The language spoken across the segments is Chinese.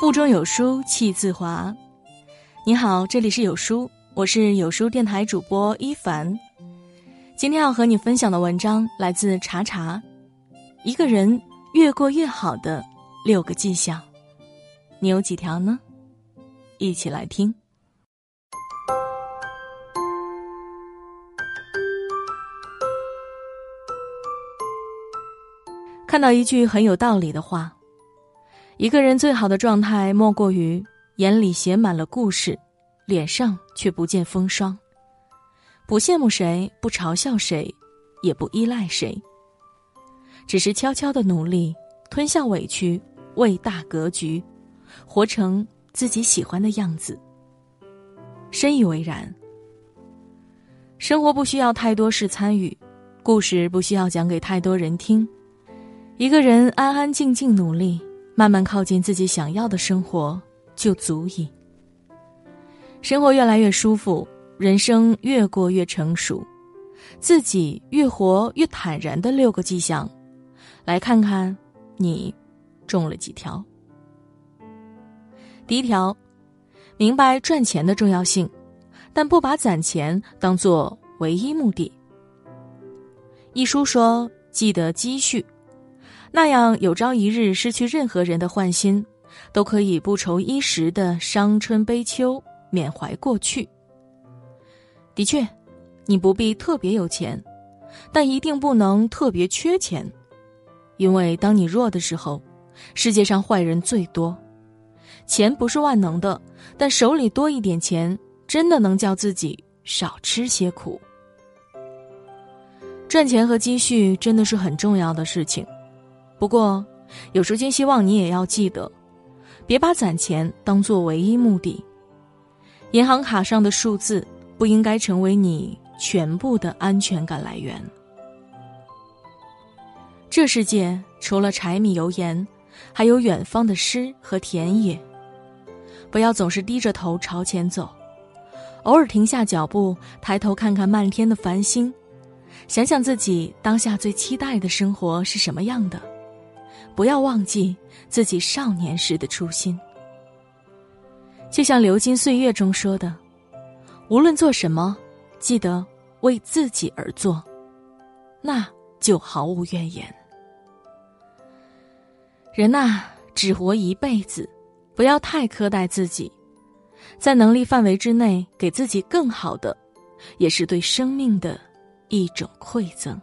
腹中有书气自华。你好，这里是有书，我是有书电台主播一凡。今天要和你分享的文章来自查查，一个人越过越好的六个迹象，你有几条呢？一起来听。看到一句很有道理的话：一个人最好的状态，莫过于眼里写满了故事，脸上却不见风霜。不羡慕谁，不嘲笑谁，也不依赖谁，只是悄悄的努力，吞下委屈，为大格局，活成自己喜欢的样子。深以为然。生活不需要太多事参与，故事不需要讲给太多人听。一个人安安静静努力，慢慢靠近自己想要的生活，就足以。生活越来越舒服，人生越过越成熟，自己越活越坦然的六个迹象，来看看你中了几条。第一条，明白赚钱的重要性，但不把攒钱当做唯一目的。一书说：“记得积蓄。”那样有朝一日失去任何人的欢心，都可以不愁衣食的伤春悲秋，缅怀过去。的确，你不必特别有钱，但一定不能特别缺钱，因为当你弱的时候，世界上坏人最多。钱不是万能的，但手里多一点钱，真的能叫自己少吃些苦。赚钱和积蓄真的是很重要的事情。不过，有时间希望你也要记得，别把攒钱当做唯一目的。银行卡上的数字不应该成为你全部的安全感来源。这世界除了柴米油盐，还有远方的诗和田野。不要总是低着头朝前走，偶尔停下脚步，抬头看看漫天的繁星，想想自己当下最期待的生活是什么样的。不要忘记自己少年时的初心。就像《流金岁月》中说的：“无论做什么，记得为自己而做，那就毫无怨言。”人呐，只活一辈子，不要太苛待自己，在能力范围之内给自己更好的，也是对生命的一种馈赠。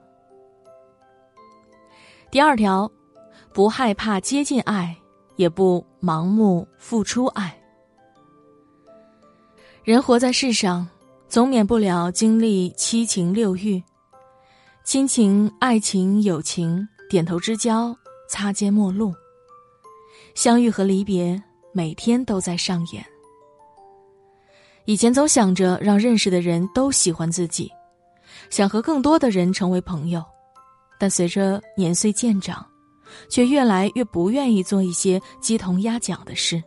第二条。不害怕接近爱，也不盲目付出爱。人活在世上，总免不了经历七情六欲，亲情、爱情、友情，点头之交，擦肩陌路，相遇和离别，每天都在上演。以前总想着让认识的人都喜欢自己，想和更多的人成为朋友，但随着年岁渐长。却越来越不愿意做一些鸡同鸭讲的事。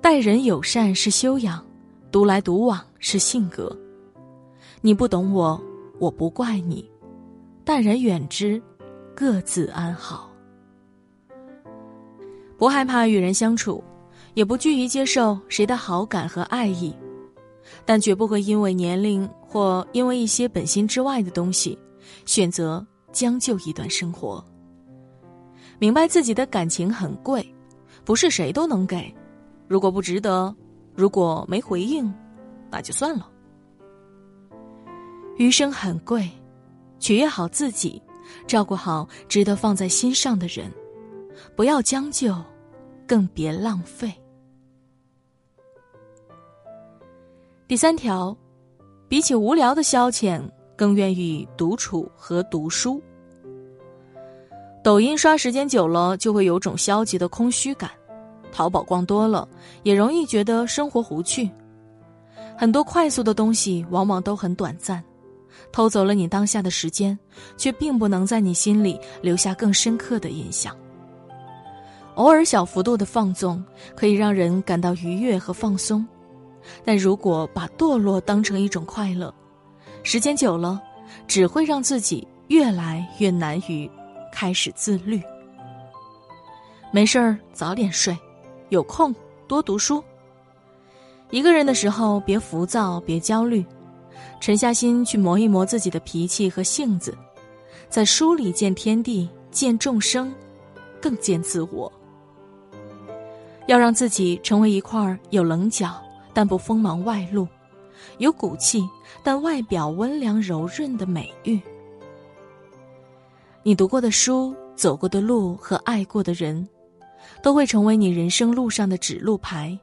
待人友善是修养，独来独往是性格。你不懂我，我不怪你，淡然远之，各自安好。不害怕与人相处，也不惧于接受谁的好感和爱意，但绝不会因为年龄或因为一些本心之外的东西，选择将就一段生活。明白自己的感情很贵，不是谁都能给。如果不值得，如果没回应，那就算了。余生很贵，取悦好自己，照顾好值得放在心上的人，不要将就，更别浪费。第三条，比起无聊的消遣，更愿意独处和读书。抖音刷时间久了，就会有种消极的空虚感；淘宝逛多了，也容易觉得生活无趣。很多快速的东西往往都很短暂，偷走了你当下的时间，却并不能在你心里留下更深刻的印象。偶尔小幅度的放纵，可以让人感到愉悦和放松，但如果把堕落当成一种快乐，时间久了，只会让自己越来越难于。开始自律。没事儿早点睡，有空多读书。一个人的时候，别浮躁，别焦虑，沉下心去磨一磨自己的脾气和性子，在书里见天地，见众生，更见自我。要让自己成为一块有棱角但不锋芒外露，有骨气但外表温良柔润的美玉。你读过的书、走过的路和爱过的人，都会成为你人生路上的指路牌。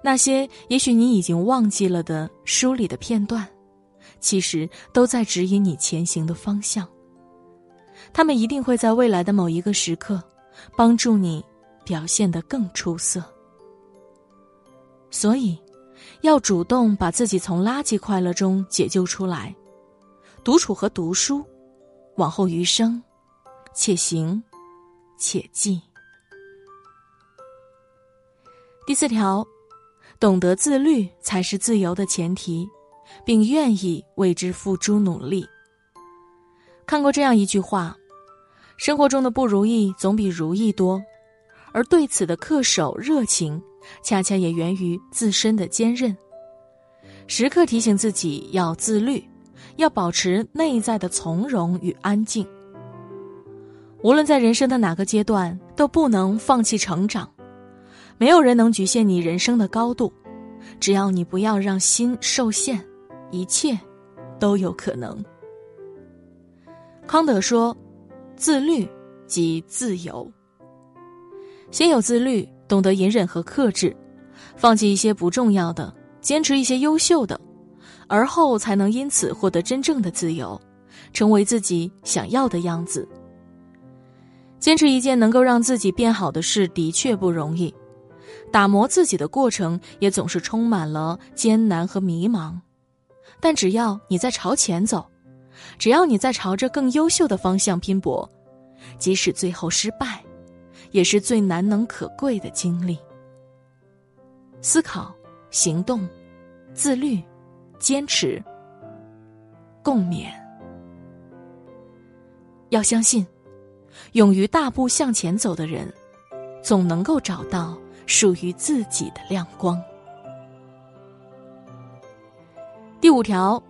那些也许你已经忘记了的书里的片段，其实都在指引你前行的方向。他们一定会在未来的某一个时刻，帮助你表现得更出色。所以，要主动把自己从垃圾快乐中解救出来。独处和读书，往后余生，且行且记。第四条。懂得自律才是自由的前提，并愿意为之付诸努力。看过这样一句话：生活中的不如意总比如意多，而对此的恪守热情，恰恰也源于自身的坚韧。时刻提醒自己要自律，要保持内在的从容与安静。无论在人生的哪个阶段，都不能放弃成长。没有人能局限你人生的高度，只要你不要让心受限，一切都有可能。康德说：“自律即自由。”先有自律，懂得隐忍和克制，放弃一些不重要的，坚持一些优秀的，而后才能因此获得真正的自由，成为自己想要的样子。坚持一件能够让自己变好的事，的确不容易。打磨自己的过程也总是充满了艰难和迷茫，但只要你在朝前走，只要你在朝着更优秀的方向拼搏，即使最后失败，也是最难能可贵的经历。思考、行动、自律、坚持、共勉。要相信，勇于大步向前走的人，总能够找到。属于自己的亮光。第五条，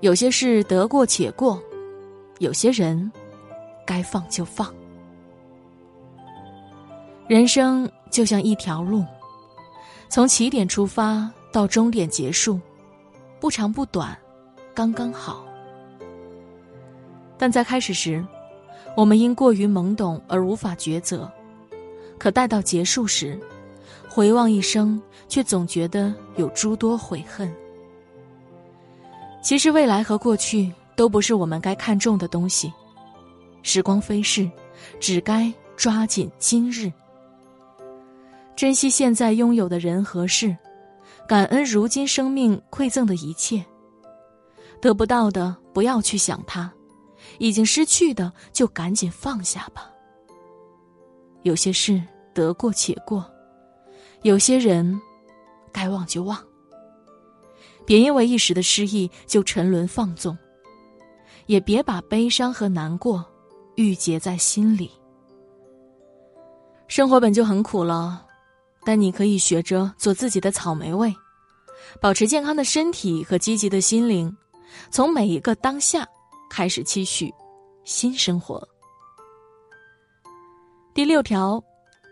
有些事得过且过，有些人该放就放。人生就像一条路，从起点出发到终点结束，不长不短，刚刚好。但在开始时，我们因过于懵懂而无法抉择，可待到结束时。回望一生，却总觉得有诸多悔恨。其实未来和过去都不是我们该看重的东西，时光飞逝，只该抓紧今日，珍惜现在拥有的人和事，感恩如今生命馈赠的一切。得不到的不要去想它，已经失去的就赶紧放下吧。有些事得过且过。有些人，该忘就忘。别因为一时的失意就沉沦放纵，也别把悲伤和难过郁结在心里。生活本就很苦了，但你可以学着做自己的草莓味，保持健康的身体和积极的心灵，从每一个当下开始期许新生活。第六条，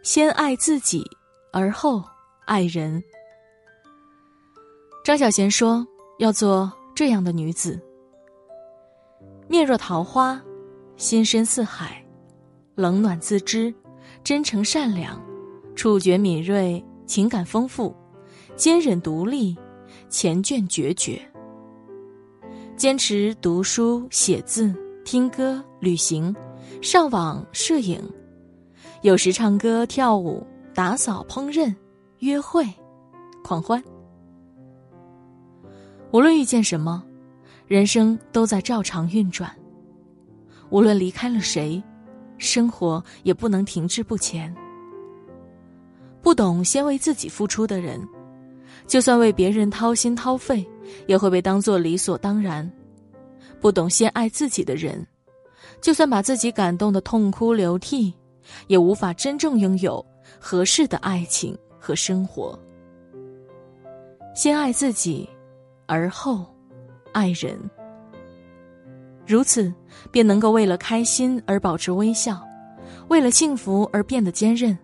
先爱自己。而后，爱人。张小娴说：“要做这样的女子，面若桃花，心深似海，冷暖自知，真诚善良，触觉敏锐，情感丰富，坚韧独立，前卷决绝。坚持读书、写字、听歌、旅行、上网、摄影，有时唱歌、跳舞。”打扫、烹饪、约会、狂欢，无论遇见什么，人生都在照常运转。无论离开了谁，生活也不能停滞不前。不懂先为自己付出的人，就算为别人掏心掏肺，也会被当作理所当然。不懂先爱自己的人，就算把自己感动的痛哭流涕，也无法真正拥有合适的爱情和生活。先爱自己，而后爱人。如此，便能够为了开心而保持微笑，为了幸福而变得坚韧。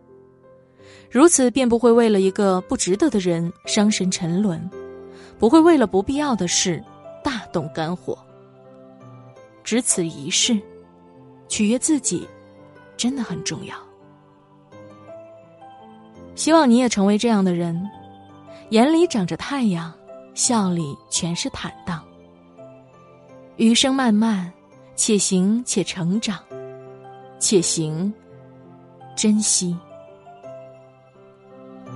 如此，便不会为了一个不值得的人伤神沉沦，不会为了不必要的事大动肝火。只此一事。取悦自己，真的很重要。希望你也成为这样的人，眼里长着太阳，笑里全是坦荡。余生漫漫，且行且成长，且行，珍惜，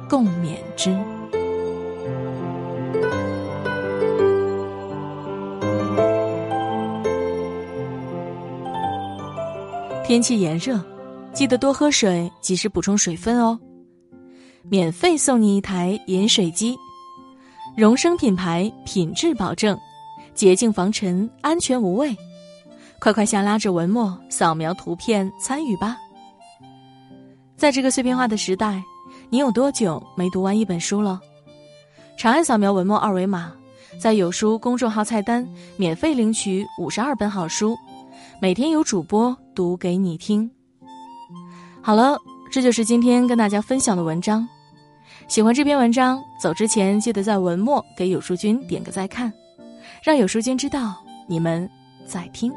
共勉之。天气炎热，记得多喝水，及时补充水分哦。免费送你一台饮水机，荣升品牌，品质保证，洁净防尘，安全无味。快快下拉着文末扫描图片参与吧。在这个碎片化的时代，你有多久没读完一本书了？长按扫描文末二维码，在有书公众号菜单免费领取五十二本好书。每天有主播读给你听。好了，这就是今天跟大家分享的文章。喜欢这篇文章，走之前记得在文末给有书君点个再看，让有书君知道你们在听。